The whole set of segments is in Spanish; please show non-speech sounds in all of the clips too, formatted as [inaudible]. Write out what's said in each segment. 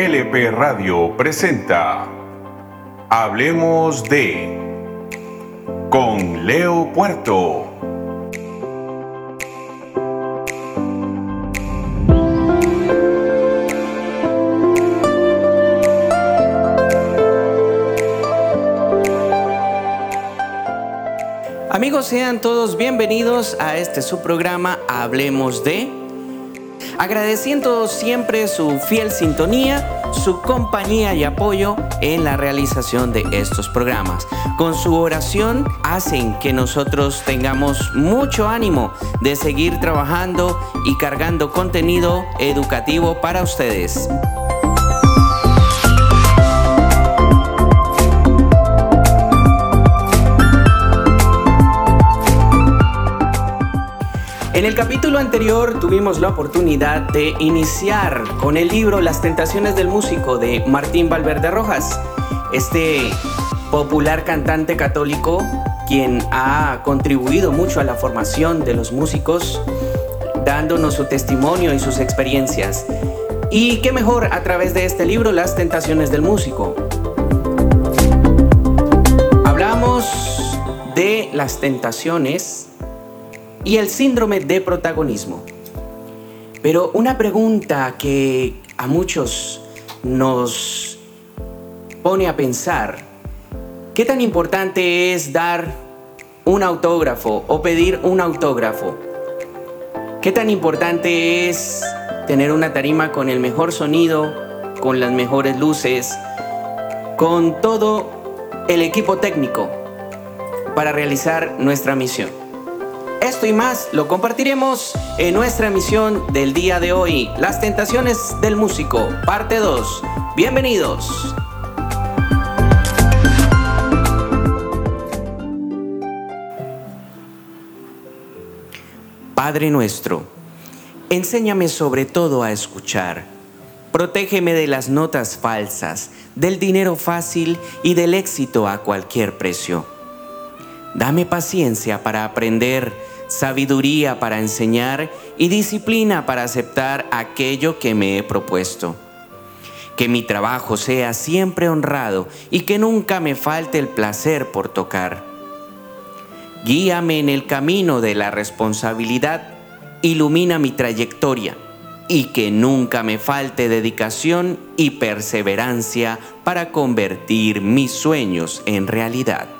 LP Radio presenta Hablemos de con Leo Puerto. Amigos, sean todos bienvenidos a este su programa Hablemos de agradeciendo siempre su fiel sintonía, su compañía y apoyo en la realización de estos programas. Con su oración hacen que nosotros tengamos mucho ánimo de seguir trabajando y cargando contenido educativo para ustedes. El capítulo anterior tuvimos la oportunidad de iniciar con el libro Las tentaciones del músico de Martín Valverde Rojas, este popular cantante católico quien ha contribuido mucho a la formación de los músicos, dándonos su testimonio y sus experiencias. Y qué mejor a través de este libro Las tentaciones del músico. Hablamos de las tentaciones y el síndrome de protagonismo. Pero una pregunta que a muchos nos pone a pensar, ¿qué tan importante es dar un autógrafo o pedir un autógrafo? ¿Qué tan importante es tener una tarima con el mejor sonido, con las mejores luces, con todo el equipo técnico para realizar nuestra misión? Esto y más lo compartiremos en nuestra emisión del día de hoy, Las Tentaciones del Músico, parte 2. Bienvenidos. Padre nuestro, enséñame sobre todo a escuchar. Protégeme de las notas falsas, del dinero fácil y del éxito a cualquier precio. Dame paciencia para aprender sabiduría para enseñar y disciplina para aceptar aquello que me he propuesto. Que mi trabajo sea siempre honrado y que nunca me falte el placer por tocar. Guíame en el camino de la responsabilidad, ilumina mi trayectoria y que nunca me falte dedicación y perseverancia para convertir mis sueños en realidad.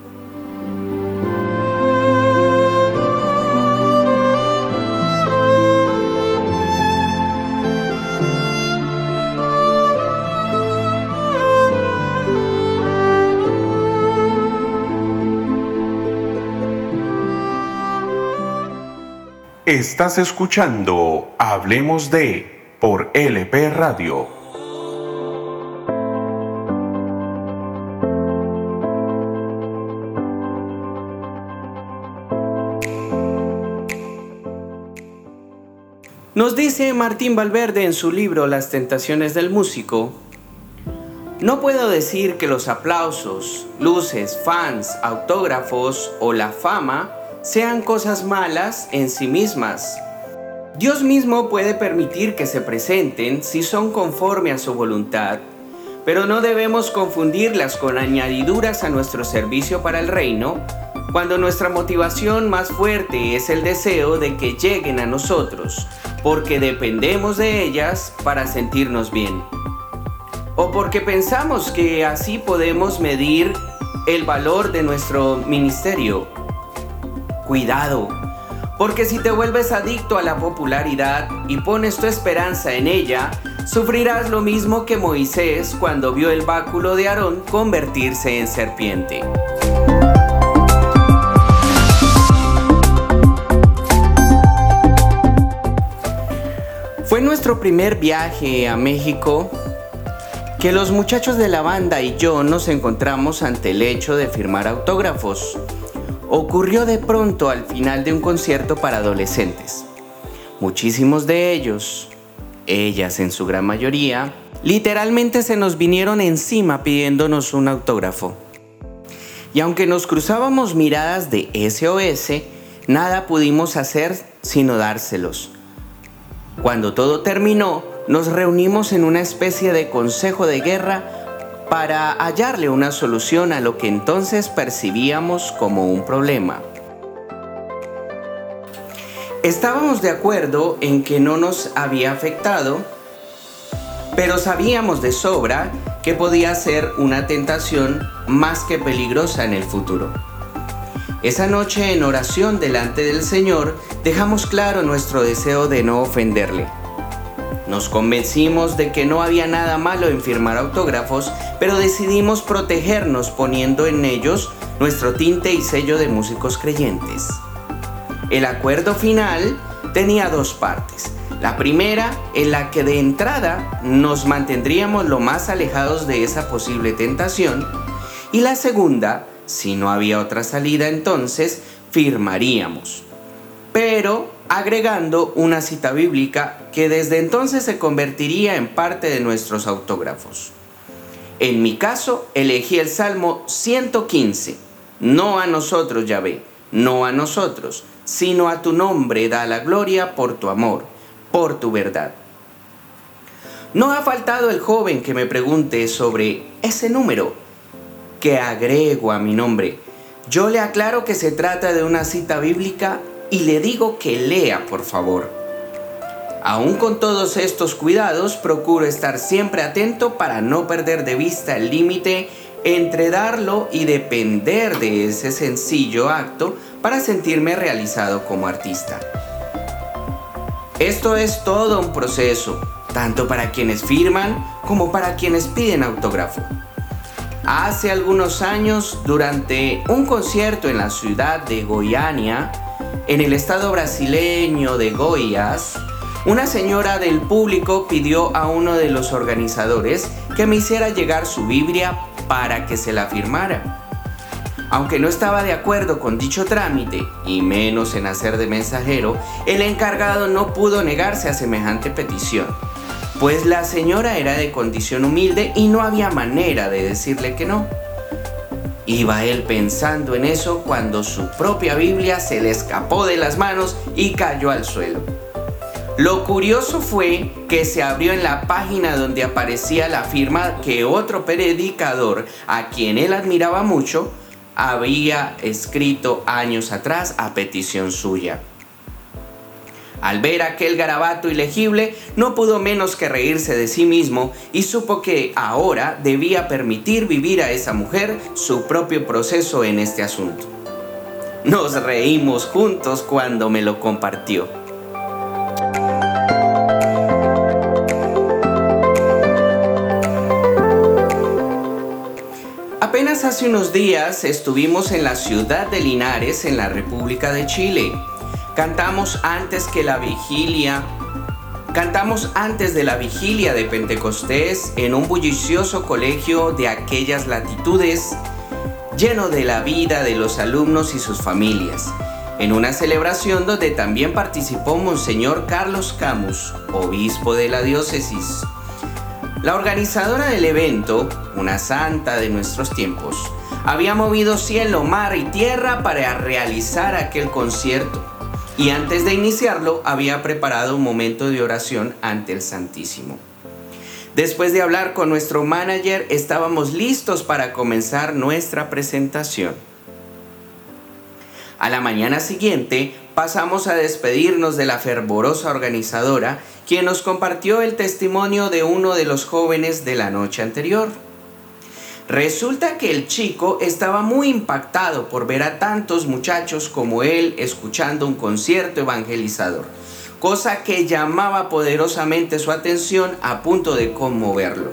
Estás escuchando Hablemos de por LP Radio. Nos dice Martín Valverde en su libro Las tentaciones del músico, no puedo decir que los aplausos, luces, fans, autógrafos o la fama sean cosas malas en sí mismas. Dios mismo puede permitir que se presenten si son conforme a su voluntad, pero no debemos confundirlas con añadiduras a nuestro servicio para el reino, cuando nuestra motivación más fuerte es el deseo de que lleguen a nosotros, porque dependemos de ellas para sentirnos bien. O porque pensamos que así podemos medir el valor de nuestro ministerio Cuidado, porque si te vuelves adicto a la popularidad y pones tu esperanza en ella, sufrirás lo mismo que Moisés cuando vio el báculo de Aarón convertirse en serpiente. Fue nuestro primer viaje a México que los muchachos de la banda y yo nos encontramos ante el hecho de firmar autógrafos ocurrió de pronto al final de un concierto para adolescentes. Muchísimos de ellos, ellas en su gran mayoría, literalmente se nos vinieron encima pidiéndonos un autógrafo. Y aunque nos cruzábamos miradas de SOS, nada pudimos hacer sino dárselos. Cuando todo terminó, nos reunimos en una especie de consejo de guerra para hallarle una solución a lo que entonces percibíamos como un problema. Estábamos de acuerdo en que no nos había afectado, pero sabíamos de sobra que podía ser una tentación más que peligrosa en el futuro. Esa noche en oración delante del Señor dejamos claro nuestro deseo de no ofenderle. Nos convencimos de que no había nada malo en firmar autógrafos, pero decidimos protegernos poniendo en ellos nuestro tinte y sello de músicos creyentes. El acuerdo final tenía dos partes. La primera, en la que de entrada nos mantendríamos lo más alejados de esa posible tentación. Y la segunda, si no había otra salida entonces, firmaríamos. Pero agregando una cita bíblica que desde entonces se convertiría en parte de nuestros autógrafos. En mi caso, elegí el Salmo 115. No a nosotros, Yahvé, no a nosotros, sino a tu nombre da la gloria por tu amor, por tu verdad. No ha faltado el joven que me pregunte sobre ese número que agrego a mi nombre. Yo le aclaro que se trata de una cita bíblica y le digo que lea, por favor. Aún con todos estos cuidados, procuro estar siempre atento para no perder de vista el límite entre darlo y depender de ese sencillo acto para sentirme realizado como artista. Esto es todo un proceso, tanto para quienes firman como para quienes piden autógrafo. Hace algunos años, durante un concierto en la ciudad de Goiânia, en el estado brasileño de Goiás, una señora del público pidió a uno de los organizadores que me hiciera llegar su Biblia para que se la firmara. Aunque no estaba de acuerdo con dicho trámite, y menos en hacer de mensajero, el encargado no pudo negarse a semejante petición, pues la señora era de condición humilde y no había manera de decirle que no. Iba él pensando en eso cuando su propia Biblia se le escapó de las manos y cayó al suelo. Lo curioso fue que se abrió en la página donde aparecía la firma que otro predicador, a quien él admiraba mucho, había escrito años atrás a petición suya. Al ver aquel garabato ilegible, no pudo menos que reírse de sí mismo y supo que ahora debía permitir vivir a esa mujer su propio proceso en este asunto. Nos reímos juntos cuando me lo compartió. Apenas hace unos días estuvimos en la ciudad de Linares, en la República de Chile. Cantamos antes que la vigilia. Cantamos antes de la vigilia de Pentecostés en un bullicioso colegio de aquellas latitudes, lleno de la vida de los alumnos y sus familias, en una celebración donde también participó Monseñor Carlos Camus, obispo de la diócesis. La organizadora del evento, una santa de nuestros tiempos, había movido cielo, mar y tierra para realizar aquel concierto y antes de iniciarlo había preparado un momento de oración ante el Santísimo. Después de hablar con nuestro manager, estábamos listos para comenzar nuestra presentación. A la mañana siguiente pasamos a despedirnos de la fervorosa organizadora quien nos compartió el testimonio de uno de los jóvenes de la noche anterior. Resulta que el chico estaba muy impactado por ver a tantos muchachos como él escuchando un concierto evangelizador, cosa que llamaba poderosamente su atención a punto de conmoverlo.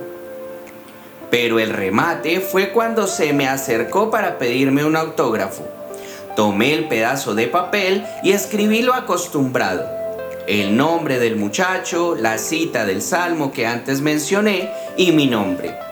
Pero el remate fue cuando se me acercó para pedirme un autógrafo. Tomé el pedazo de papel y escribí lo acostumbrado el nombre del muchacho, la cita del salmo que antes mencioné y mi nombre.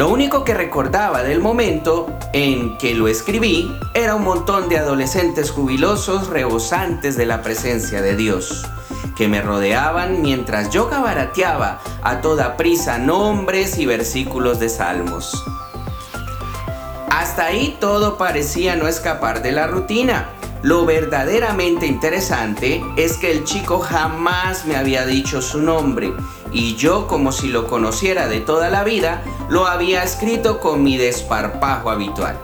Lo único que recordaba del momento en que lo escribí era un montón de adolescentes jubilosos rebosantes de la presencia de Dios, que me rodeaban mientras yo cabarateaba a toda prisa nombres y versículos de salmos. Hasta Hasta ahí todo parecía no escapar de la rutina. Lo verdaderamente interesante es que el chico jamás me había dicho su nombre y yo como si lo conociera de toda la vida, lo había escrito con mi desparpajo habitual.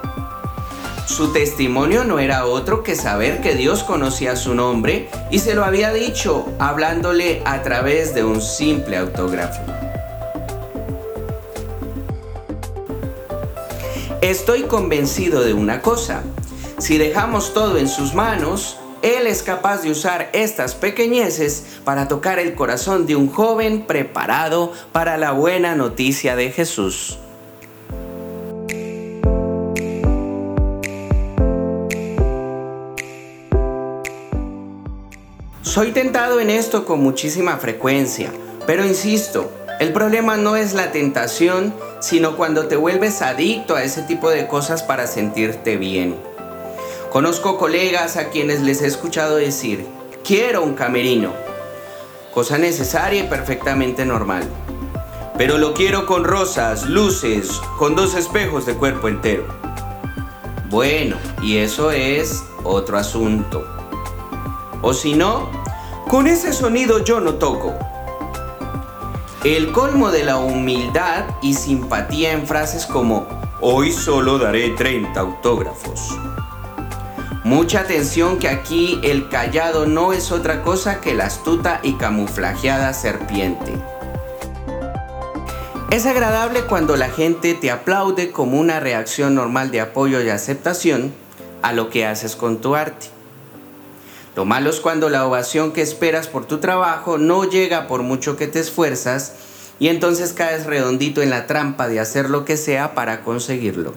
Su testimonio no era otro que saber que Dios conocía su nombre y se lo había dicho hablándole a través de un simple autógrafo. Estoy convencido de una cosa, si dejamos todo en sus manos, Él es capaz de usar estas pequeñeces para tocar el corazón de un joven preparado para la buena noticia de Jesús. Soy tentado en esto con muchísima frecuencia, pero insisto, el problema no es la tentación, sino cuando te vuelves adicto a ese tipo de cosas para sentirte bien. Conozco colegas a quienes les he escuchado decir, quiero un camerino, cosa necesaria y perfectamente normal. Pero lo quiero con rosas, luces, con dos espejos de cuerpo entero. Bueno, y eso es otro asunto. O si no, con ese sonido yo no toco. El colmo de la humildad y simpatía en frases como, hoy solo daré 30 autógrafos. Mucha atención que aquí el callado no es otra cosa que la astuta y camuflajeada serpiente. Es agradable cuando la gente te aplaude como una reacción normal de apoyo y aceptación a lo que haces con tu arte. Lo malo es cuando la ovación que esperas por tu trabajo no llega por mucho que te esfuerzas y entonces caes redondito en la trampa de hacer lo que sea para conseguirlo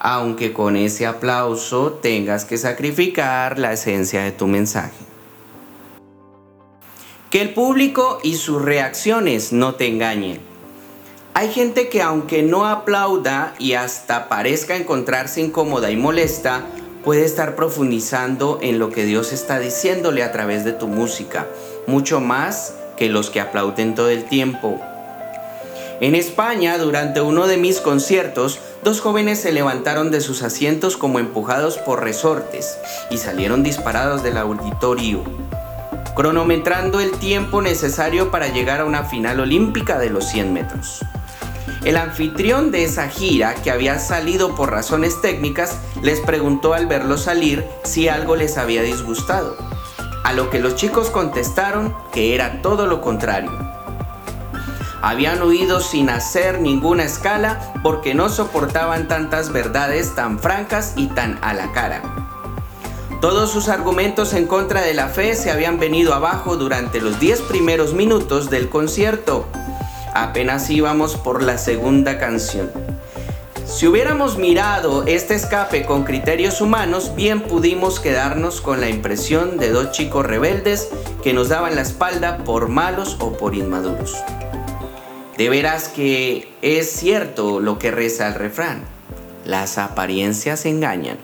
aunque con ese aplauso tengas que sacrificar la esencia de tu mensaje. Que el público y sus reacciones no te engañen. Hay gente que aunque no aplauda y hasta parezca encontrarse incómoda y molesta, puede estar profundizando en lo que Dios está diciéndole a través de tu música, mucho más que los que aplauden todo el tiempo en España, durante uno de mis conciertos, dos jóvenes se levantaron de sus asientos como empujados por resortes y salieron disparados del auditorio, cronometrando el tiempo necesario para llegar a una final olímpica de los 100 metros. El anfitrión de esa gira, que había salido por razones técnicas, les preguntó al verlos salir si algo les había disgustado, a lo que los chicos contestaron que era todo lo contrario habían huido sin hacer ninguna escala porque no soportaban tantas verdades tan francas y tan a la cara. Todos sus argumentos en contra de la fe se habían venido abajo durante los 10 primeros minutos del concierto. Apenas íbamos por la segunda canción. Si hubiéramos mirado este escape con criterios humanos, bien pudimos quedarnos con la impresión de dos chicos rebeldes que nos daban la espalda por malos o por inmaduros. De veras que es cierto lo que reza el refrán. Las apariencias engañan.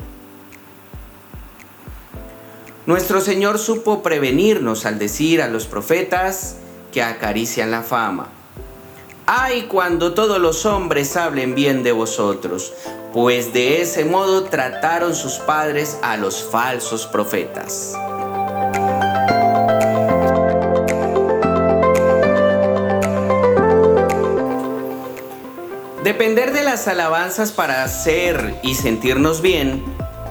Nuestro Señor supo prevenirnos al decir a los profetas que acarician la fama. Ay cuando todos los hombres hablen bien de vosotros, pues de ese modo trataron sus padres a los falsos profetas. Depender de las alabanzas para hacer y sentirnos bien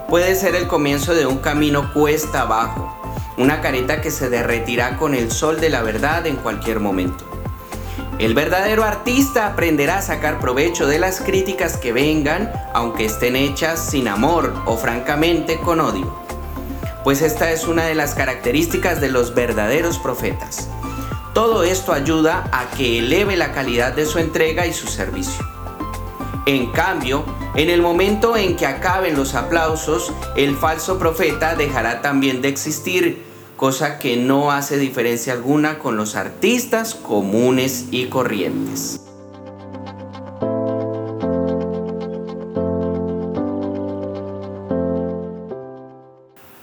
puede ser el comienzo de un camino cuesta abajo, una careta que se derretirá con el sol de la verdad en cualquier momento. El verdadero artista aprenderá a sacar provecho de las críticas que vengan, aunque estén hechas sin amor o francamente con odio. Pues esta es una de las características de los verdaderos profetas. Todo esto ayuda a que eleve la calidad de su entrega y su servicio. En cambio, en el momento en que acaben los aplausos, el falso profeta dejará también de existir, cosa que no hace diferencia alguna con los artistas comunes y corrientes.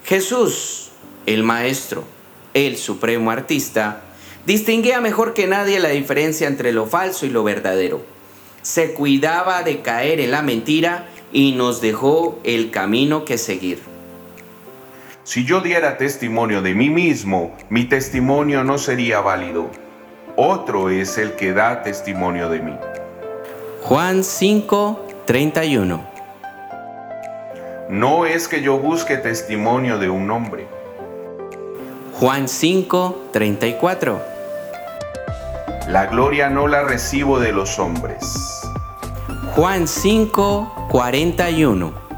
Jesús, el Maestro, el Supremo Artista, distinguía mejor que nadie la diferencia entre lo falso y lo verdadero se cuidaba de caer en la mentira y nos dejó el camino que seguir. Si yo diera testimonio de mí mismo, mi testimonio no sería válido. Otro es el que da testimonio de mí. Juan 5, 31. No es que yo busque testimonio de un hombre. Juan 5, 34. La gloria no la recibo de los hombres. Juan 5, 41.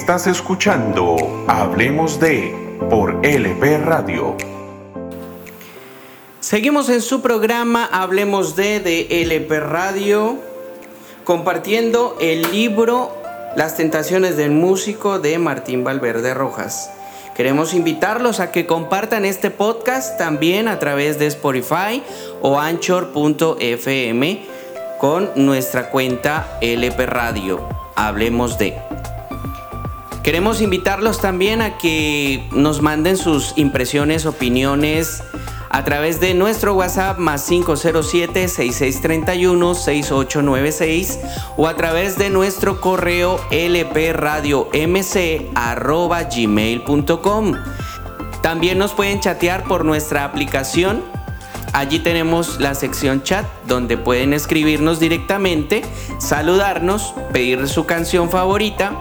Estás escuchando Hablemos de por LP Radio. Seguimos en su programa Hablemos de de LP Radio compartiendo el libro Las tentaciones del músico de Martín Valverde Rojas. Queremos invitarlos a que compartan este podcast también a través de Spotify o anchor.fm con nuestra cuenta LP Radio. Hablemos de. Queremos invitarlos también a que nos manden sus impresiones, opiniones a través de nuestro WhatsApp más 507-6631-6896 o a través de nuestro correo lpradiomc.gmail.com. También nos pueden chatear por nuestra aplicación. Allí tenemos la sección chat donde pueden escribirnos directamente, saludarnos, pedir su canción favorita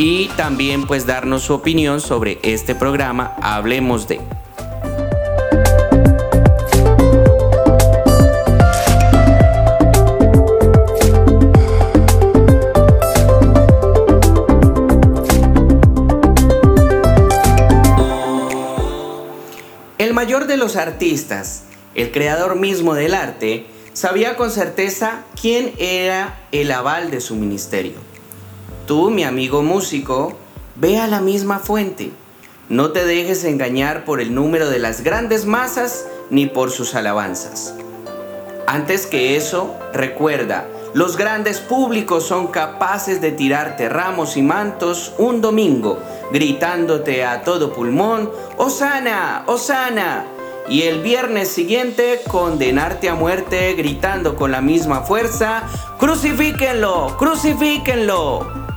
y también pues darnos su opinión sobre este programa Hablemos de. El mayor de los artistas, el creador mismo del arte, sabía con certeza quién era el aval de su ministerio. Tú, mi amigo músico, ve a la misma fuente. No te dejes engañar por el número de las grandes masas ni por sus alabanzas. Antes que eso, recuerda, los grandes públicos son capaces de tirarte ramos y mantos un domingo, gritándote a todo pulmón, Osana, Osana. Y el viernes siguiente condenarte a muerte gritando con la misma fuerza, crucifíquenlo, crucifíquenlo.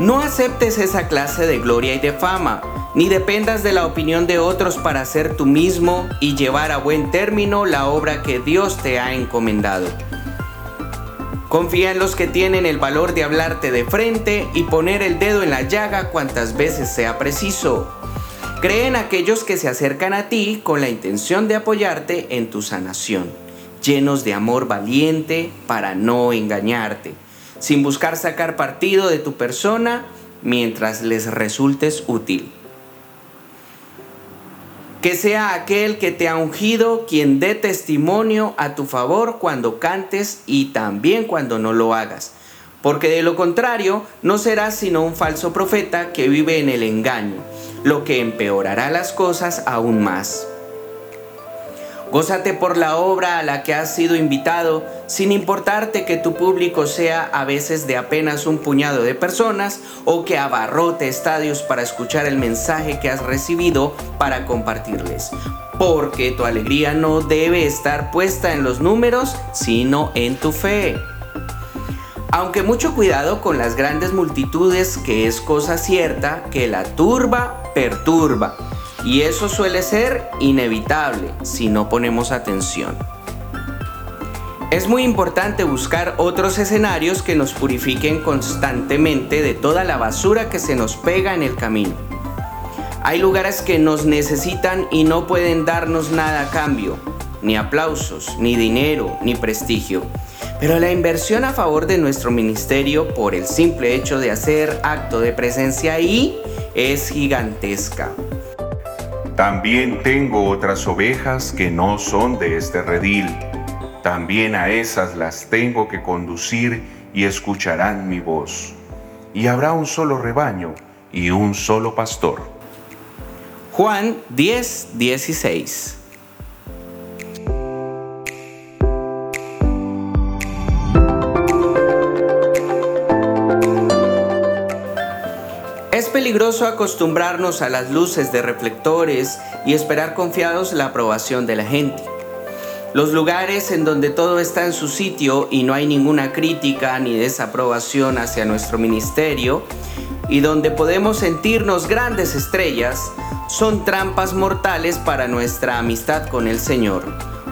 No aceptes esa clase de gloria y de fama, ni dependas de la opinión de otros para ser tú mismo y llevar a buen término la obra que Dios te ha encomendado. Confía en los que tienen el valor de hablarte de frente y poner el dedo en la llaga cuantas veces sea preciso. Cree en aquellos que se acercan a ti con la intención de apoyarte en tu sanación, llenos de amor valiente para no engañarte sin buscar sacar partido de tu persona mientras les resultes útil. Que sea aquel que te ha ungido quien dé testimonio a tu favor cuando cantes y también cuando no lo hagas, porque de lo contrario no serás sino un falso profeta que vive en el engaño, lo que empeorará las cosas aún más. Gózate por la obra a la que has sido invitado, sin importarte que tu público sea a veces de apenas un puñado de personas o que abarrote estadios para escuchar el mensaje que has recibido para compartirles. Porque tu alegría no debe estar puesta en los números, sino en tu fe. Aunque mucho cuidado con las grandes multitudes, que es cosa cierta que la turba perturba y eso suele ser inevitable si no ponemos atención. Es muy importante buscar otros escenarios que nos purifiquen constantemente de toda la basura que se nos pega en el camino. Hay lugares que nos necesitan y no pueden darnos nada a cambio, ni aplausos, ni dinero, ni prestigio. Pero la inversión a favor de nuestro ministerio por el simple hecho de hacer acto de presencia ahí es gigantesca. También tengo otras ovejas que no son de este redil. También a esas las tengo que conducir y escucharán mi voz. Y habrá un solo rebaño y un solo pastor. Juan 10, 16 peligroso acostumbrarnos a las luces de reflectores y esperar confiados la aprobación de la gente. Los lugares en donde todo está en su sitio y no hay ninguna crítica ni desaprobación hacia nuestro ministerio y donde podemos sentirnos grandes estrellas son trampas mortales para nuestra amistad con el Señor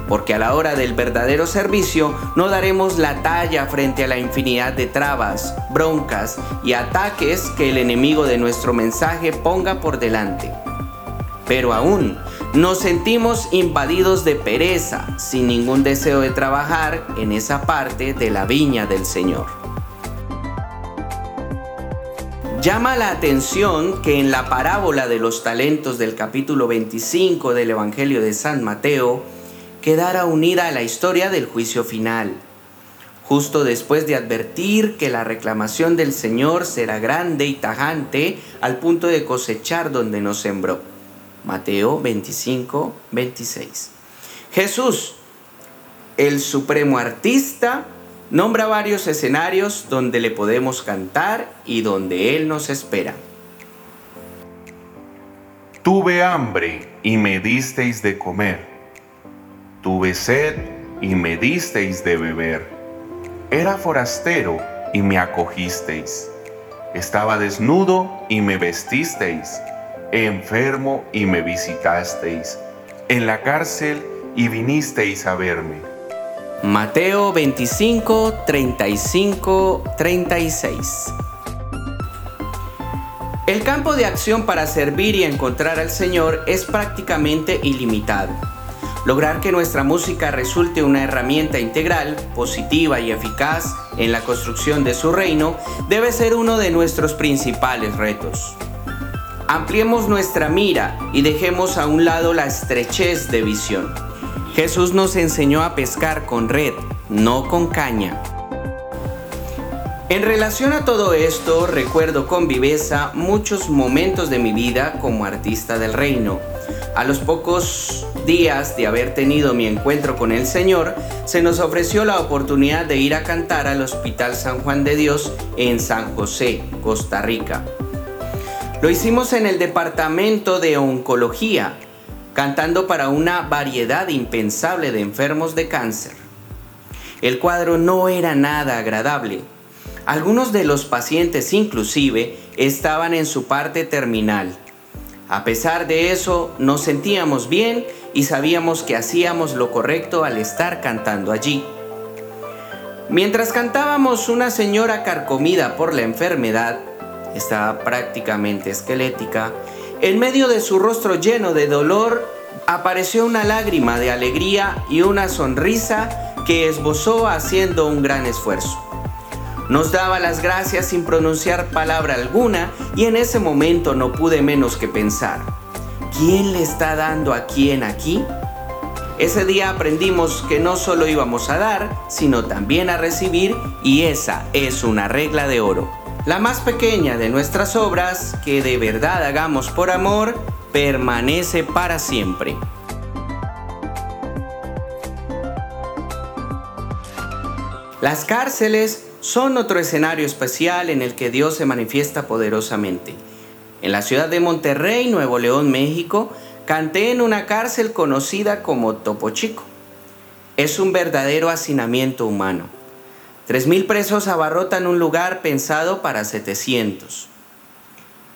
porque a la hora del verdadero servicio no daremos la talla frente a la infinidad de trabas, broncas y ataques que el enemigo de nuestro mensaje ponga por delante. Pero aún nos sentimos invadidos de pereza, sin ningún deseo de trabajar en esa parte de la viña del Señor. Llama la atención que en la parábola de los talentos del capítulo 25 del Evangelio de San Mateo, quedara unida a la historia del juicio final, justo después de advertir que la reclamación del Señor será grande y tajante al punto de cosechar donde no sembró. Mateo 25, 26. Jesús, el supremo artista, nombra varios escenarios donde le podemos cantar y donde Él nos espera. Tuve hambre y me disteis de comer Tuve sed y me disteis de beber. Era forastero y me acogisteis. Estaba desnudo y me vestisteis. Enfermo y me visitasteis. En la cárcel y vinisteis a verme. Mateo 25, 35, 36. El campo de acción para servir y encontrar al Señor es prácticamente ilimitado. Lograr que nuestra música resulte una herramienta integral, positiva y eficaz en la construcción de su reino debe ser uno de nuestros principales retos. Ampliemos nuestra mira y dejemos a un lado la estrechez de visión. Jesús nos enseñó a pescar con red, no con caña. En relación a todo esto, recuerdo con viveza muchos momentos de mi vida como artista del reino. A los pocos días de haber tenido mi encuentro con el Señor, se nos ofreció la oportunidad de ir a cantar al Hospital San Juan de Dios en San José, Costa Rica. Lo hicimos en el departamento de oncología, cantando para una variedad impensable de enfermos de cáncer. El cuadro no era nada agradable. Algunos de los pacientes inclusive estaban en su parte terminal. A pesar de eso, nos sentíamos bien y sabíamos que hacíamos lo correcto al estar cantando allí. Mientras cantábamos, una señora carcomida por la enfermedad estaba prácticamente esquelética, en medio de su rostro lleno de dolor apareció una lágrima de alegría y una sonrisa que esbozó haciendo un gran esfuerzo. Nos daba las gracias sin pronunciar palabra alguna y en ese momento no pude menos que pensar, ¿quién le está dando a quién aquí? Ese día aprendimos que no solo íbamos a dar, sino también a recibir y esa es una regla de oro. La más pequeña de nuestras obras, que de verdad hagamos por amor, permanece para siempre. Las cárceles son otro escenario especial en el que Dios se manifiesta poderosamente. En la ciudad de Monterrey, Nuevo León, México, canté en una cárcel conocida como Topo Chico. Es un verdadero hacinamiento humano. 3.000 presos abarrotan un lugar pensado para 700.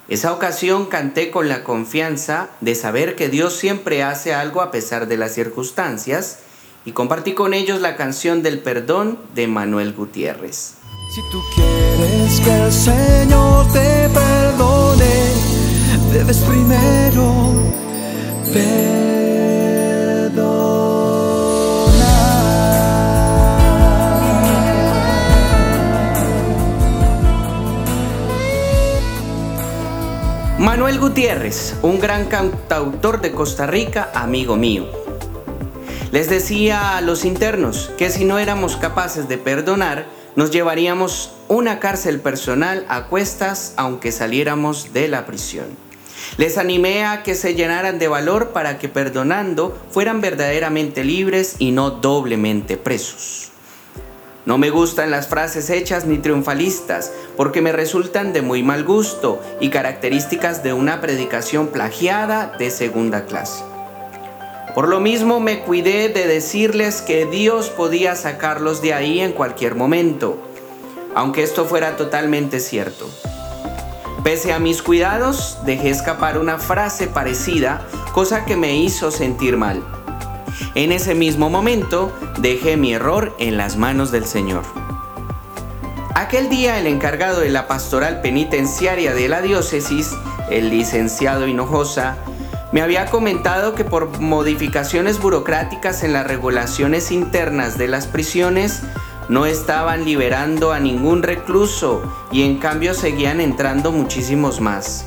Esa ocasión canté con la confianza de saber que Dios siempre hace algo a pesar de las circunstancias y compartí con ellos la canción del perdón de Manuel Gutiérrez. Si tú quieres que el Señor te perdone, debes primero Manuel Gutiérrez, un gran cantautor de Costa Rica, amigo mío. Les decía a los internos que si no éramos capaces de perdonar, nos llevaríamos una cárcel personal a cuestas aunque saliéramos de la prisión. Les animé a que se llenaran de valor para que perdonando fueran verdaderamente libres y no doblemente presos. No me gustan las frases hechas ni triunfalistas porque me resultan de muy mal gusto y características de una predicación plagiada de segunda clase. Por lo mismo me cuidé de decirles que Dios podía sacarlos de ahí en cualquier momento, aunque esto fuera totalmente cierto. Pese a mis cuidados, dejé escapar una frase parecida, cosa que me hizo sentir mal. En ese mismo momento dejé mi error en las manos del Señor. Aquel día el encargado de la pastoral penitenciaria de la diócesis, el licenciado Hinojosa, me había comentado que por modificaciones burocráticas en las regulaciones internas de las prisiones no estaban liberando a ningún recluso y en cambio seguían entrando muchísimos más.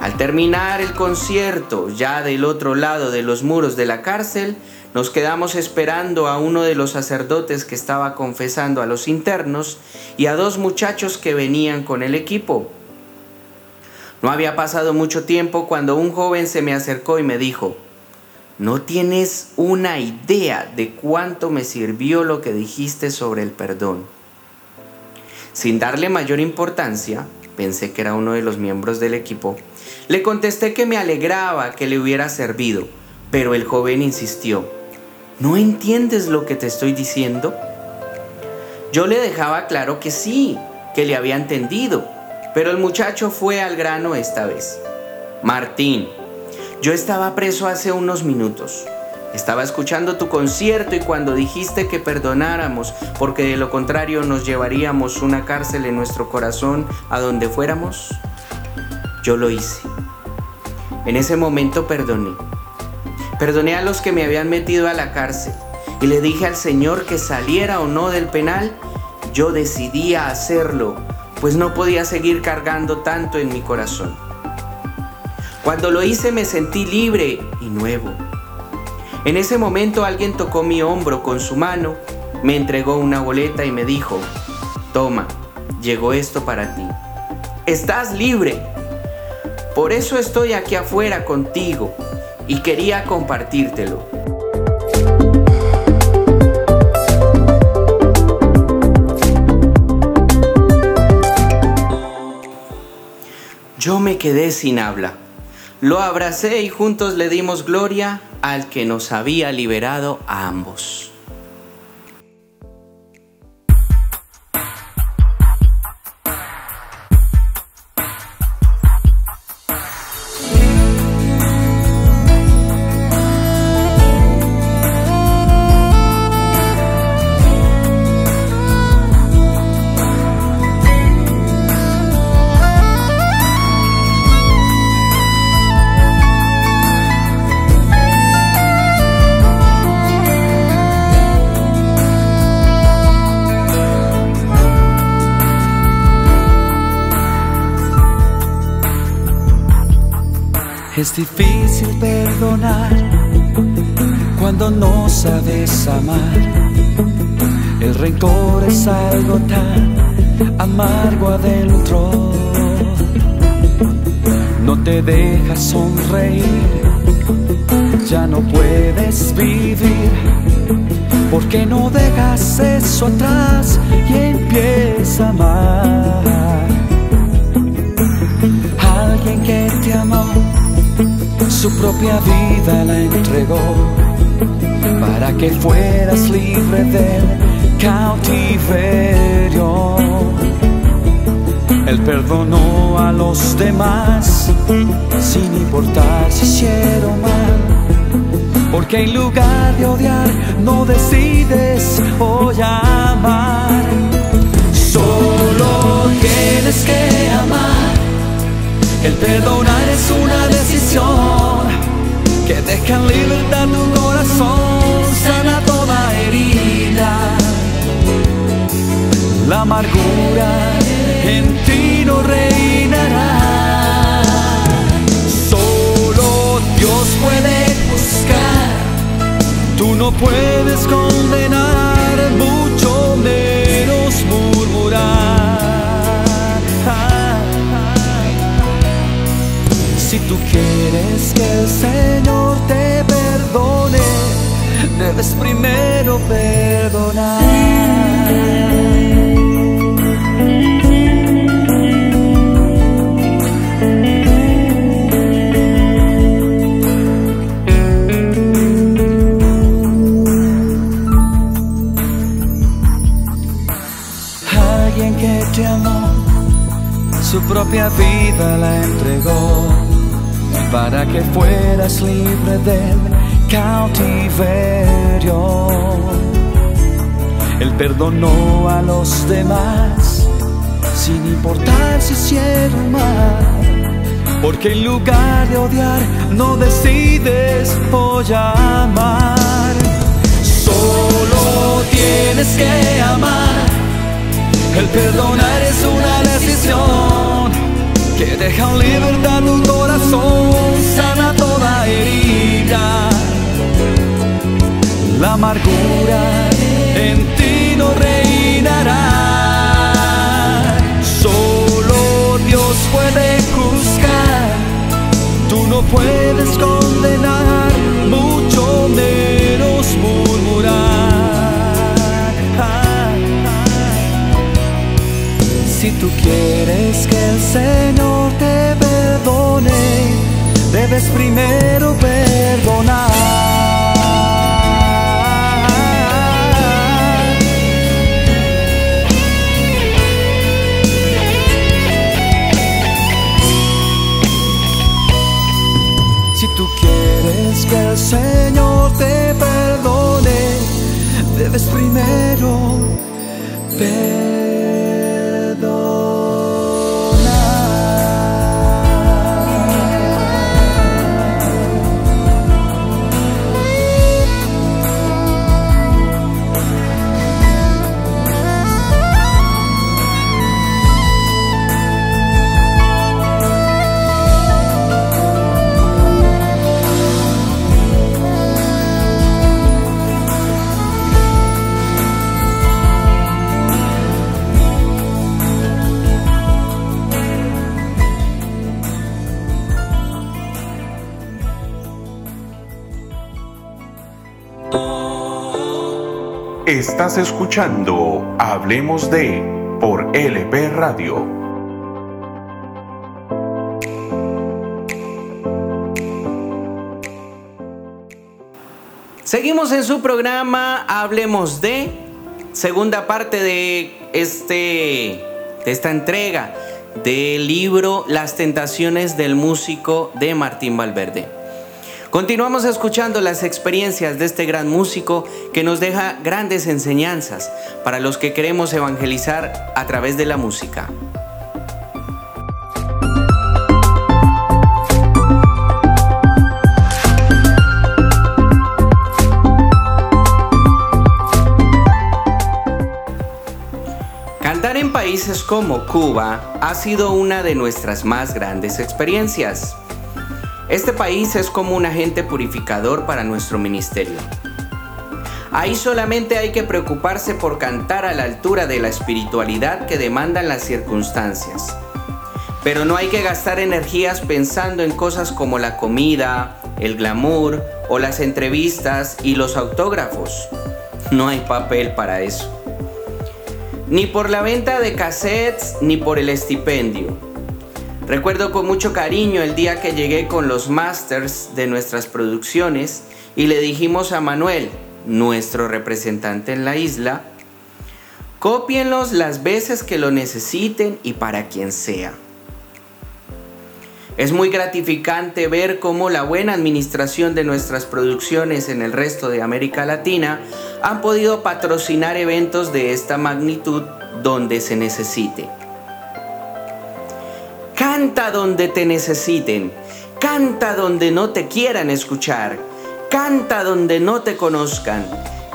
Al terminar el concierto, ya del otro lado de los muros de la cárcel, nos quedamos esperando a uno de los sacerdotes que estaba confesando a los internos y a dos muchachos que venían con el equipo. No había pasado mucho tiempo cuando un joven se me acercó y me dijo, no tienes una idea de cuánto me sirvió lo que dijiste sobre el perdón. Sin darle mayor importancia, pensé que era uno de los miembros del equipo, le contesté que me alegraba que le hubiera servido, pero el joven insistió, ¿no entiendes lo que te estoy diciendo? Yo le dejaba claro que sí, que le había entendido, pero el muchacho fue al grano esta vez. Martín, yo estaba preso hace unos minutos. Estaba escuchando tu concierto y cuando dijiste que perdonáramos, porque de lo contrario nos llevaríamos una cárcel en nuestro corazón a donde fuéramos, yo lo hice. En ese momento perdoné. Perdoné a los que me habían metido a la cárcel y le dije al Señor que saliera o no del penal, yo decidía hacerlo, pues no podía seguir cargando tanto en mi corazón. Cuando lo hice me sentí libre y nuevo. En ese momento alguien tocó mi hombro con su mano, me entregó una boleta y me dijo, toma, llegó esto para ti. Estás libre. Por eso estoy aquí afuera contigo y quería compartírtelo. Yo me quedé sin habla. Lo abracé y juntos le dimos gloria al que nos había liberado a ambos. Es difícil perdonar cuando no sabes amar. El rencor es algo tan amargo adentro. No te dejas sonreír, ya no puedes vivir. ¿Por qué no dejas eso atrás y empieza a amar? Su propia vida la entregó para que fueras libre del cautiverio. Él perdonó a los demás sin importar si hicieron mal. Porque en lugar de odiar no decides hoy amar. Solo tienes que amar. El perdonar es una decisión que deja en libertad tu corazón, sana toda herida. La amargura en ti no reinará. Solo Dios puede juzgar, tú no puedes condenar, mucho menos murmurar. Quieres que el Señor te perdone, debes primero perdonar. Alguien que te amó, su propia vida la entregó para que fueras libre del cautiverio. Él perdonó a los demás sin importar si hicieron mal. Porque en lugar de odiar, no decides hoy amar. Solo tienes que amar. El perdonar es una decisión que deja en libertad tu corazón, sana toda herida. La amargura en ti no reinará. Solo Dios puede juzgar, tú no puedes condenar, tú quieres que el Señor te perdone, debes primero perdonar. Si tú quieres que el Señor te perdone, debes primero perdonar. Estás escuchando Hablemos de por LP Radio. Seguimos en su programa Hablemos de segunda parte de este de esta entrega del libro Las tentaciones del músico de Martín Valverde. Continuamos escuchando las experiencias de este gran músico que nos deja grandes enseñanzas para los que queremos evangelizar a través de la música. Cantar en países como Cuba ha sido una de nuestras más grandes experiencias. Este país es como un agente purificador para nuestro ministerio. Ahí solamente hay que preocuparse por cantar a la altura de la espiritualidad que demandan las circunstancias. Pero no hay que gastar energías pensando en cosas como la comida, el glamour o las entrevistas y los autógrafos. No hay papel para eso. Ni por la venta de cassettes ni por el estipendio. Recuerdo con mucho cariño el día que llegué con los masters de nuestras producciones y le dijimos a Manuel, nuestro representante en la isla, cópienlos las veces que lo necesiten y para quien sea. Es muy gratificante ver cómo la buena administración de nuestras producciones en el resto de América Latina han podido patrocinar eventos de esta magnitud donde se necesite. Canta donde te necesiten. Canta donde no te quieran escuchar. Canta donde no te conozcan.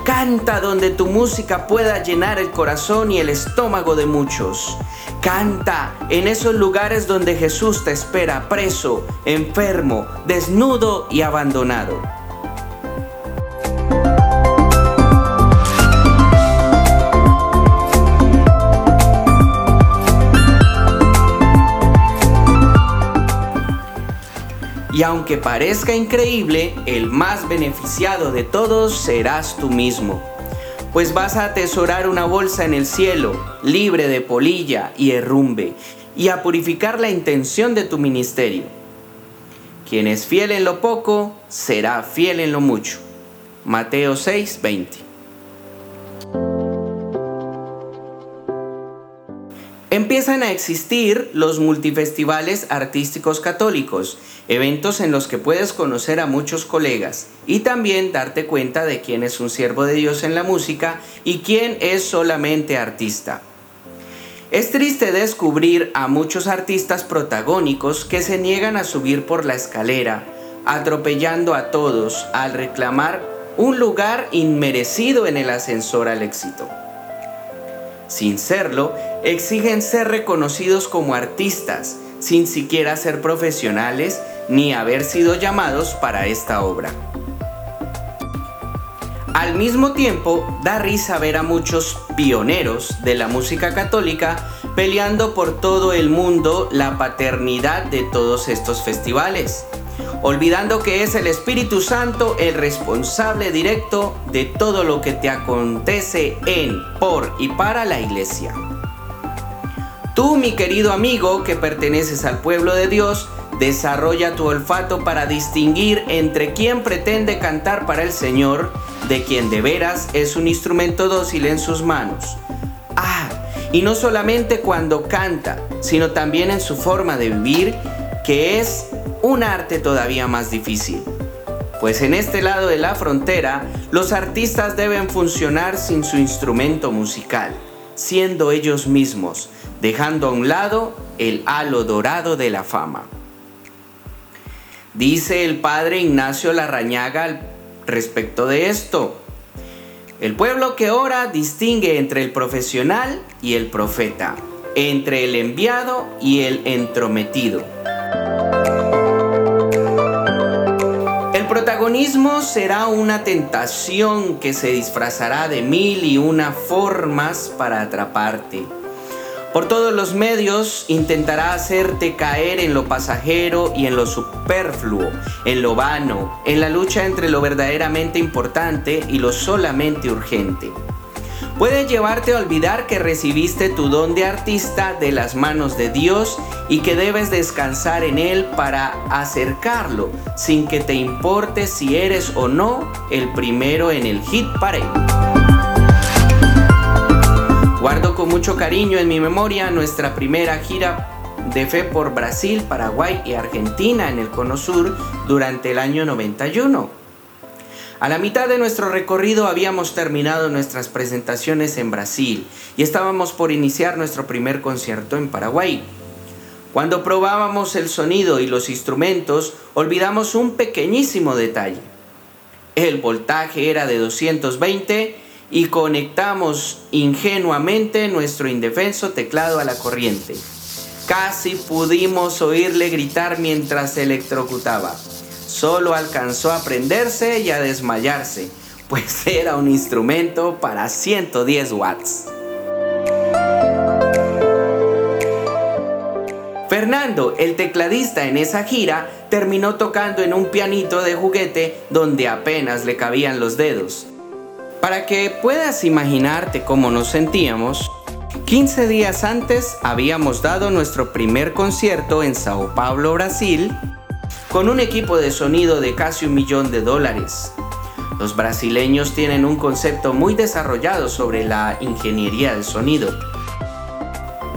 Canta donde tu música pueda llenar el corazón y el estómago de muchos. Canta en esos lugares donde Jesús te espera preso, enfermo, desnudo y abandonado. Y aunque parezca increíble, el más beneficiado de todos serás tú mismo, pues vas a atesorar una bolsa en el cielo, libre de polilla y herrumbe, y a purificar la intención de tu ministerio. Quien es fiel en lo poco, será fiel en lo mucho. Mateo 6:20 Empiezan a existir los multifestivales artísticos católicos, eventos en los que puedes conocer a muchos colegas y también darte cuenta de quién es un siervo de Dios en la música y quién es solamente artista. Es triste descubrir a muchos artistas protagónicos que se niegan a subir por la escalera, atropellando a todos al reclamar un lugar inmerecido en el ascensor al éxito. Sin serlo, exigen ser reconocidos como artistas, sin siquiera ser profesionales ni haber sido llamados para esta obra. Al mismo tiempo, da risa ver a muchos pioneros de la música católica peleando por todo el mundo la paternidad de todos estos festivales olvidando que es el Espíritu Santo el responsable directo de todo lo que te acontece en, por y para la iglesia. Tú, mi querido amigo que perteneces al pueblo de Dios, desarrolla tu olfato para distinguir entre quien pretende cantar para el Señor, de quien de veras es un instrumento dócil en sus manos. Ah, y no solamente cuando canta, sino también en su forma de vivir, que es un arte todavía más difícil. Pues en este lado de la frontera, los artistas deben funcionar sin su instrumento musical, siendo ellos mismos, dejando a un lado el halo dorado de la fama. Dice el padre Ignacio Larrañaga respecto de esto. El pueblo que ora distingue entre el profesional y el profeta, entre el enviado y el entrometido. Protagonismo será una tentación que se disfrazará de mil y una formas para atraparte. Por todos los medios intentará hacerte caer en lo pasajero y en lo superfluo, en lo vano, en la lucha entre lo verdaderamente importante y lo solamente urgente. Puede llevarte a olvidar que recibiste tu don de artista de las manos de Dios y que debes descansar en Él para acercarlo, sin que te importe si eres o no el primero en el hit parade. Guardo con mucho cariño en mi memoria nuestra primera gira de fe por Brasil, Paraguay y Argentina en el Cono Sur durante el año 91. A la mitad de nuestro recorrido habíamos terminado nuestras presentaciones en Brasil y estábamos por iniciar nuestro primer concierto en Paraguay. Cuando probábamos el sonido y los instrumentos, olvidamos un pequeñísimo detalle. El voltaje era de 220 y conectamos ingenuamente nuestro indefenso teclado a la corriente. Casi pudimos oírle gritar mientras electrocutaba solo alcanzó a prenderse y a desmayarse, pues [laughs] era un instrumento para 110 watts. Fernando, el tecladista en esa gira, terminó tocando en un pianito de juguete donde apenas le cabían los dedos. Para que puedas imaginarte cómo nos sentíamos, 15 días antes habíamos dado nuestro primer concierto en Sao Paulo, Brasil, con un equipo de sonido de casi un millón de dólares. Los brasileños tienen un concepto muy desarrollado sobre la ingeniería del sonido.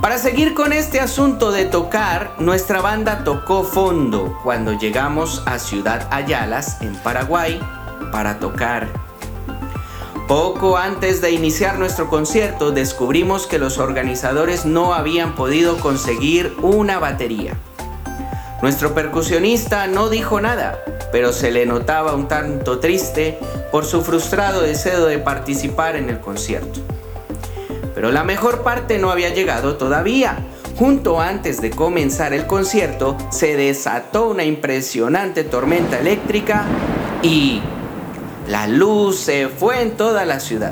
Para seguir con este asunto de tocar, nuestra banda tocó fondo cuando llegamos a Ciudad Ayalas, en Paraguay, para tocar. Poco antes de iniciar nuestro concierto descubrimos que los organizadores no habían podido conseguir una batería. Nuestro percusionista no dijo nada, pero se le notaba un tanto triste por su frustrado deseo de participar en el concierto. Pero la mejor parte no había llegado todavía. Junto antes de comenzar el concierto se desató una impresionante tormenta eléctrica y la luz se fue en toda la ciudad.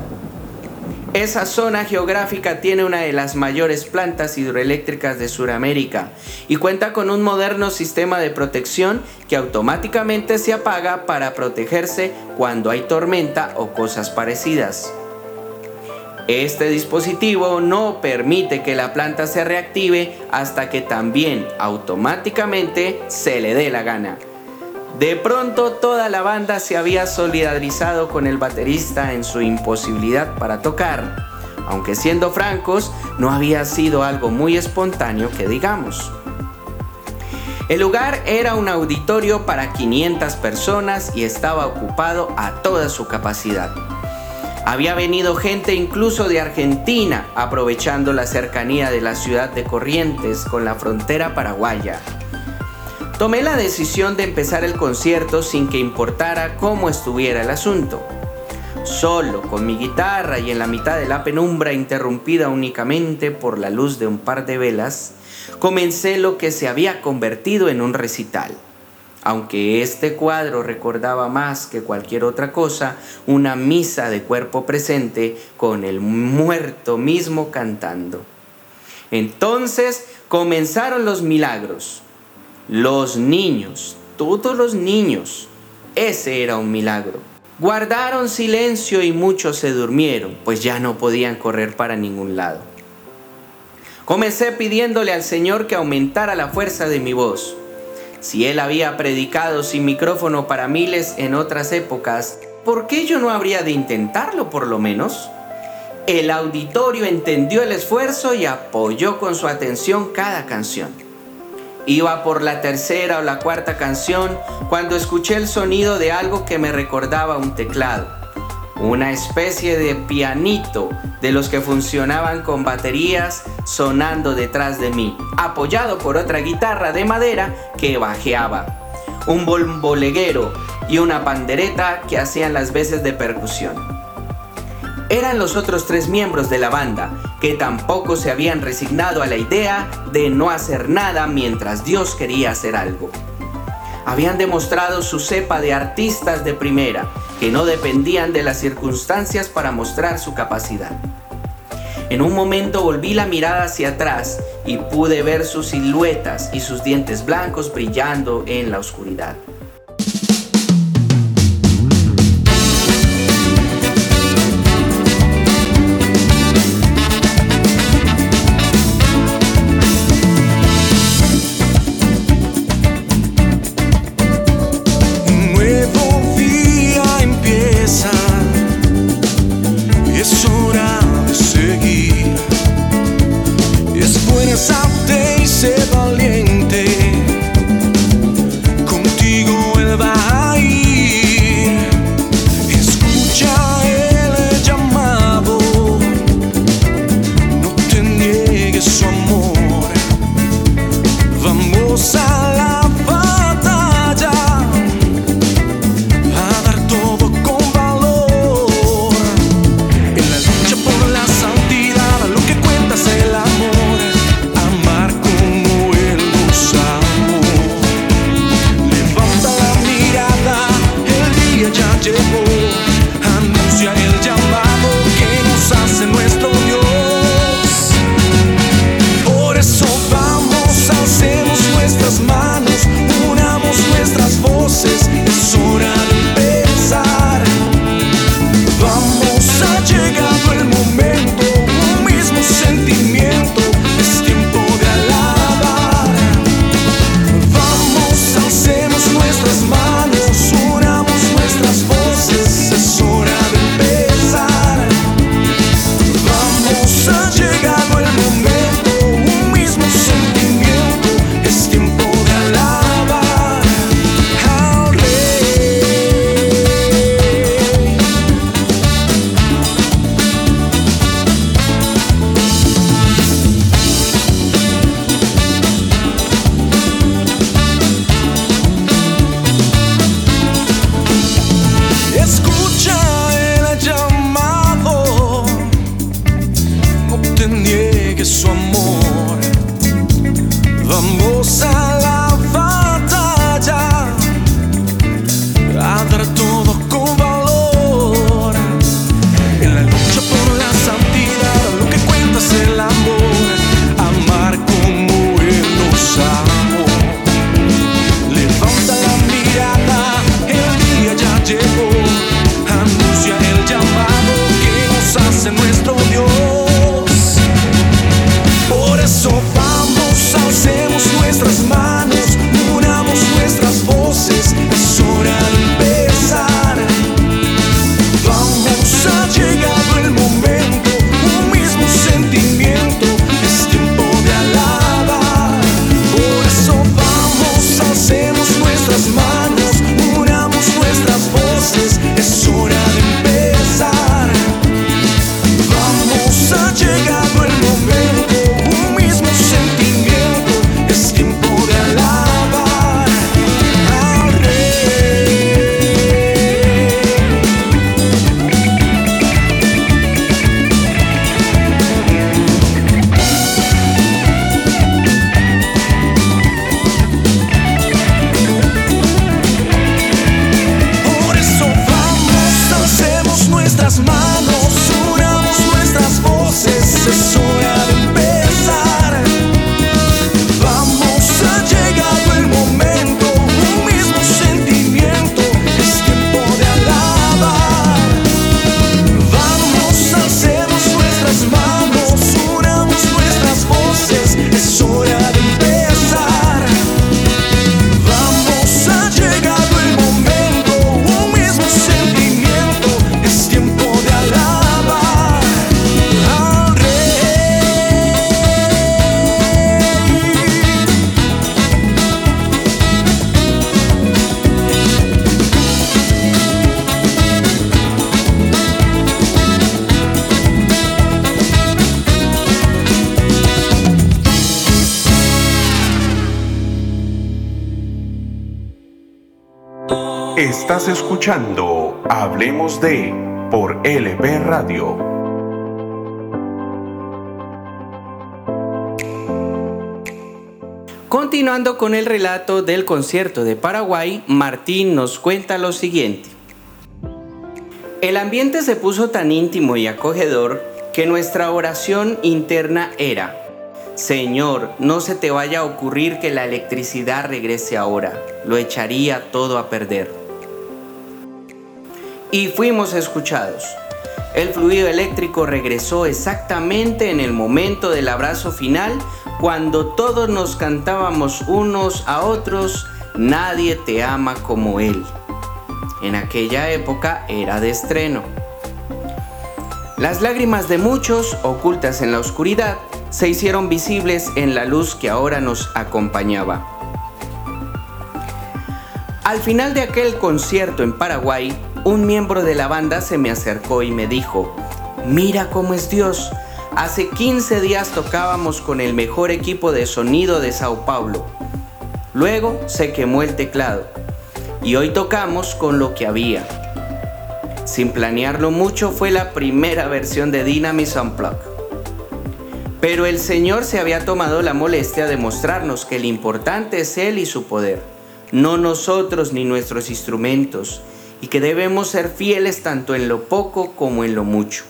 Esa zona geográfica tiene una de las mayores plantas hidroeléctricas de Sudamérica y cuenta con un moderno sistema de protección que automáticamente se apaga para protegerse cuando hay tormenta o cosas parecidas. Este dispositivo no permite que la planta se reactive hasta que también automáticamente se le dé la gana. De pronto toda la banda se había solidarizado con el baterista en su imposibilidad para tocar, aunque siendo francos no había sido algo muy espontáneo que digamos. El lugar era un auditorio para 500 personas y estaba ocupado a toda su capacidad. Había venido gente incluso de Argentina, aprovechando la cercanía de la ciudad de Corrientes con la frontera paraguaya. Tomé la decisión de empezar el concierto sin que importara cómo estuviera el asunto. Solo, con mi guitarra y en la mitad de la penumbra interrumpida únicamente por la luz de un par de velas, comencé lo que se había convertido en un recital. Aunque este cuadro recordaba más que cualquier otra cosa una misa de cuerpo presente con el muerto mismo cantando. Entonces comenzaron los milagros. Los niños, todos los niños, ese era un milagro. Guardaron silencio y muchos se durmieron, pues ya no podían correr para ningún lado. Comencé pidiéndole al Señor que aumentara la fuerza de mi voz. Si Él había predicado sin micrófono para miles en otras épocas, ¿por qué yo no habría de intentarlo por lo menos? El auditorio entendió el esfuerzo y apoyó con su atención cada canción. Iba por la tercera o la cuarta canción cuando escuché el sonido de algo que me recordaba un teclado. Una especie de pianito de los que funcionaban con baterías sonando detrás de mí, apoyado por otra guitarra de madera que bajeaba, un bomboleguero y una pandereta que hacían las veces de percusión eran los otros tres miembros de la banda, que tampoco se habían resignado a la idea de no hacer nada mientras Dios quería hacer algo. Habían demostrado su cepa de artistas de primera, que no dependían de las circunstancias para mostrar su capacidad. En un momento volví la mirada hacia atrás y pude ver sus siluetas y sus dientes blancos brillando en la oscuridad. Escuchando Hablemos de por LP Radio. Continuando con el relato del concierto de Paraguay, Martín nos cuenta lo siguiente. El ambiente se puso tan íntimo y acogedor que nuestra oración interna era, Señor, no se te vaya a ocurrir que la electricidad regrese ahora, lo echaría todo a perder y fuimos escuchados. El fluido eléctrico regresó exactamente en el momento del abrazo final, cuando todos nos cantábamos unos a otros, Nadie te ama como Él. En aquella época era de estreno. Las lágrimas de muchos, ocultas en la oscuridad, se hicieron visibles en la luz que ahora nos acompañaba. Al final de aquel concierto en Paraguay, un miembro de la banda se me acercó y me dijo, mira cómo es Dios. Hace 15 días tocábamos con el mejor equipo de sonido de Sao Paulo. Luego se quemó el teclado y hoy tocamos con lo que había. Sin planearlo mucho fue la primera versión de Dynamis Unplugged. Pero el Señor se había tomado la molestia de mostrarnos que el importante es Él y su poder, no nosotros ni nuestros instrumentos, y que debemos ser fieles tanto en lo poco como en lo mucho.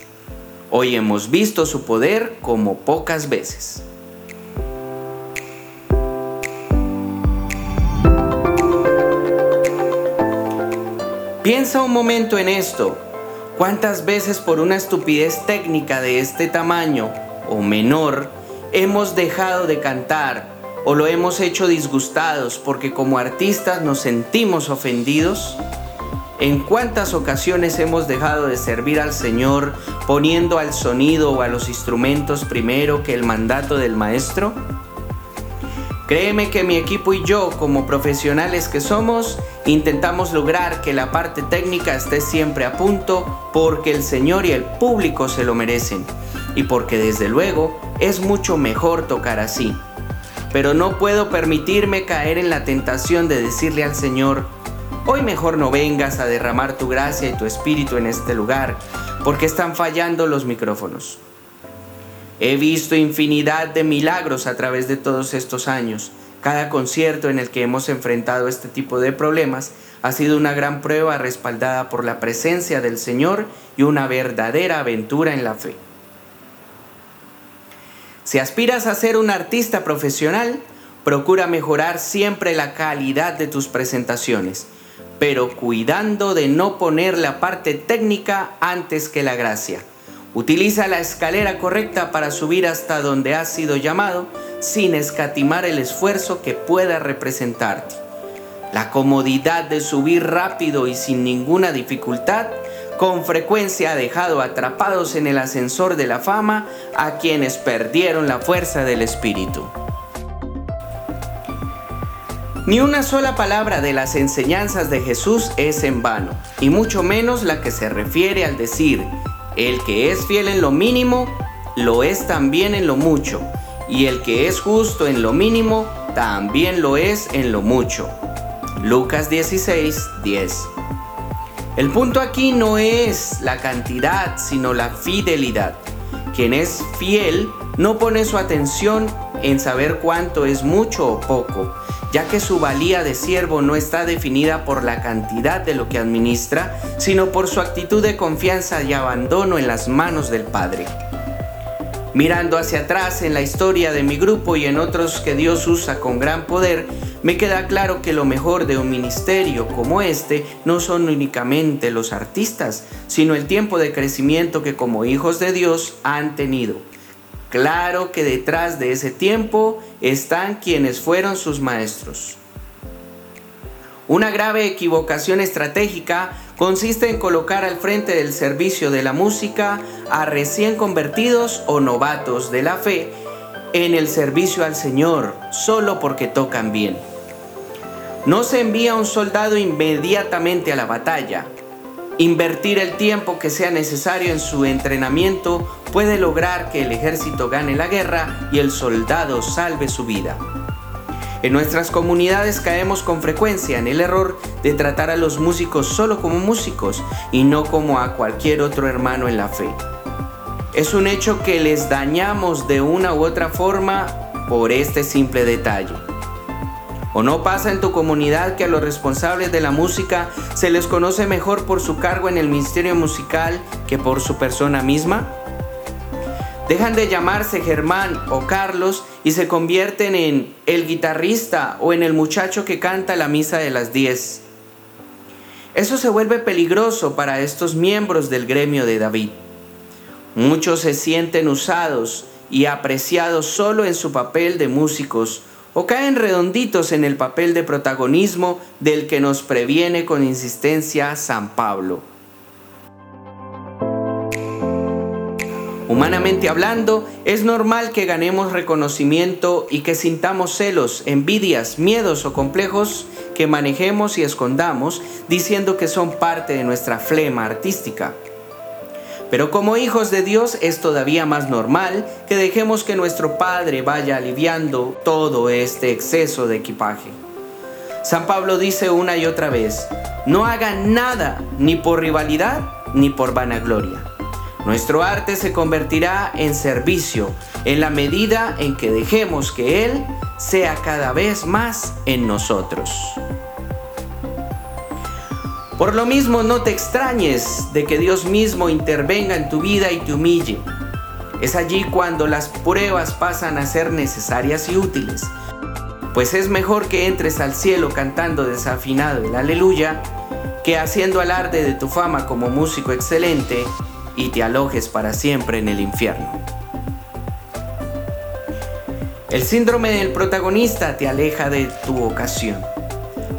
Hoy hemos visto su poder como pocas veces. Piensa un momento en esto. ¿Cuántas veces por una estupidez técnica de este tamaño o menor hemos dejado de cantar o lo hemos hecho disgustados porque como artistas nos sentimos ofendidos? ¿En cuántas ocasiones hemos dejado de servir al Señor poniendo al sonido o a los instrumentos primero que el mandato del Maestro? Créeme que mi equipo y yo, como profesionales que somos, intentamos lograr que la parte técnica esté siempre a punto porque el Señor y el público se lo merecen y porque desde luego es mucho mejor tocar así. Pero no puedo permitirme caer en la tentación de decirle al Señor, Hoy mejor no vengas a derramar tu gracia y tu espíritu en este lugar, porque están fallando los micrófonos. He visto infinidad de milagros a través de todos estos años. Cada concierto en el que hemos enfrentado este tipo de problemas ha sido una gran prueba respaldada por la presencia del Señor y una verdadera aventura en la fe. Si aspiras a ser un artista profesional, procura mejorar siempre la calidad de tus presentaciones pero cuidando de no poner la parte técnica antes que la gracia. Utiliza la escalera correcta para subir hasta donde has sido llamado, sin escatimar el esfuerzo que pueda representarte. La comodidad de subir rápido y sin ninguna dificultad con frecuencia ha dejado atrapados en el ascensor de la fama a quienes perdieron la fuerza del espíritu. Ni una sola palabra de las enseñanzas de Jesús es en vano, y mucho menos la que se refiere al decir, el que es fiel en lo mínimo, lo es también en lo mucho, y el que es justo en lo mínimo, también lo es en lo mucho. Lucas 16, 10. El punto aquí no es la cantidad, sino la fidelidad. Quien es fiel no pone su atención en saber cuánto es mucho o poco, ya que su valía de siervo no está definida por la cantidad de lo que administra, sino por su actitud de confianza y abandono en las manos del Padre. Mirando hacia atrás en la historia de mi grupo y en otros que Dios usa con gran poder, me queda claro que lo mejor de un ministerio como este no son únicamente los artistas, sino el tiempo de crecimiento que como hijos de Dios han tenido. Claro que detrás de ese tiempo están quienes fueron sus maestros. Una grave equivocación estratégica consiste en colocar al frente del servicio de la música a recién convertidos o novatos de la fe en el servicio al Señor solo porque tocan bien. No se envía un soldado inmediatamente a la batalla. Invertir el tiempo que sea necesario en su entrenamiento puede lograr que el ejército gane la guerra y el soldado salve su vida. En nuestras comunidades caemos con frecuencia en el error de tratar a los músicos solo como músicos y no como a cualquier otro hermano en la fe. Es un hecho que les dañamos de una u otra forma por este simple detalle. ¿O no pasa en tu comunidad que a los responsables de la música se les conoce mejor por su cargo en el ministerio musical que por su persona misma? Dejan de llamarse Germán o Carlos y se convierten en el guitarrista o en el muchacho que canta la misa de las 10. Eso se vuelve peligroso para estos miembros del gremio de David. Muchos se sienten usados y apreciados solo en su papel de músicos o caen redonditos en el papel de protagonismo del que nos previene con insistencia San Pablo. Humanamente hablando, es normal que ganemos reconocimiento y que sintamos celos, envidias, miedos o complejos que manejemos y escondamos diciendo que son parte de nuestra flema artística. Pero como hijos de Dios es todavía más normal que dejemos que nuestro Padre vaya aliviando todo este exceso de equipaje. San Pablo dice una y otra vez, no hagan nada ni por rivalidad ni por vanagloria nuestro arte se convertirá en servicio en la medida en que dejemos que Él sea cada vez más en nosotros. Por lo mismo, no te extrañes de que Dios mismo intervenga en tu vida y te humille. Es allí cuando las pruebas pasan a ser necesarias y útiles. Pues es mejor que entres al cielo cantando desafinado el aleluya que haciendo alarde de tu fama como músico excelente y te alojes para siempre en el infierno. El síndrome del protagonista te aleja de tu ocasión.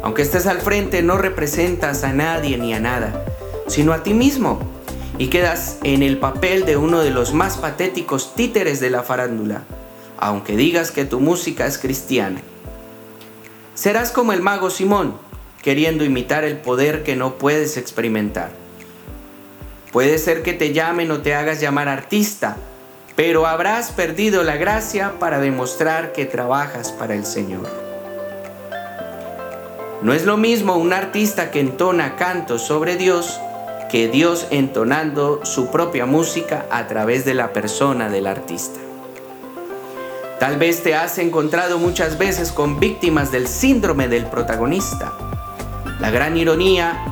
Aunque estés al frente, no representas a nadie ni a nada, sino a ti mismo, y quedas en el papel de uno de los más patéticos títeres de la farándula, aunque digas que tu música es cristiana. Serás como el mago Simón, queriendo imitar el poder que no puedes experimentar. Puede ser que te llamen o te hagas llamar artista, pero habrás perdido la gracia para demostrar que trabajas para el Señor. No es lo mismo un artista que entona cantos sobre Dios que Dios entonando su propia música a través de la persona del artista. Tal vez te has encontrado muchas veces con víctimas del síndrome del protagonista. La gran ironía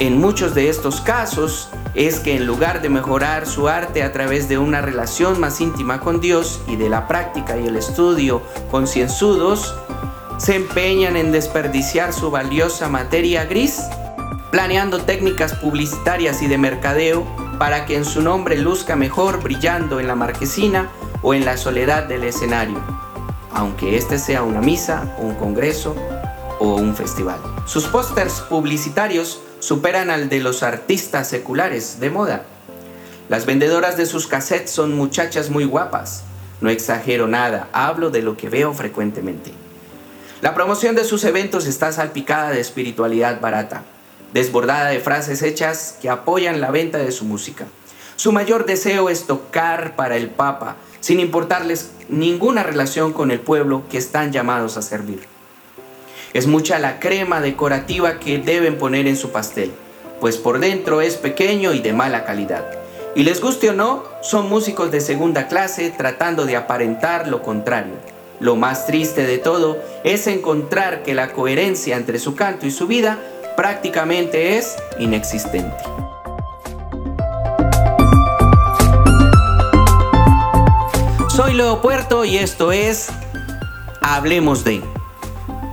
en muchos de estos casos es que en lugar de mejorar su arte a través de una relación más íntima con Dios y de la práctica y el estudio concienzudos, se empeñan en desperdiciar su valiosa materia gris, planeando técnicas publicitarias y de mercadeo para que en su nombre luzca mejor brillando en la marquesina o en la soledad del escenario. aunque este sea una misa, un congreso o un festival. Sus pósters publicitarios superan al de los artistas seculares de moda. Las vendedoras de sus cassettes son muchachas muy guapas. No exagero nada, hablo de lo que veo frecuentemente. La promoción de sus eventos está salpicada de espiritualidad barata, desbordada de frases hechas que apoyan la venta de su música. Su mayor deseo es tocar para el Papa, sin importarles ninguna relación con el pueblo que están llamados a servir. Es mucha la crema decorativa que deben poner en su pastel, pues por dentro es pequeño y de mala calidad. Y les guste o no, son músicos de segunda clase tratando de aparentar lo contrario. Lo más triste de todo es encontrar que la coherencia entre su canto y su vida prácticamente es inexistente. Soy Leo Puerto y esto es Hablemos de.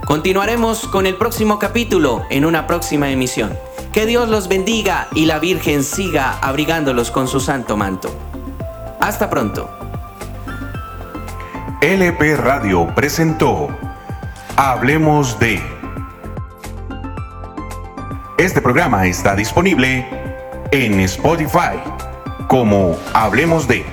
Continuaremos con el próximo capítulo en una próxima emisión. Que Dios los bendiga y la Virgen siga abrigándolos con su santo manto. Hasta pronto. LP Radio presentó Hablemos de. Este programa está disponible en Spotify como Hablemos de.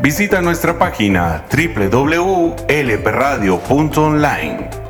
Visita nuestra página www.lpradio.online.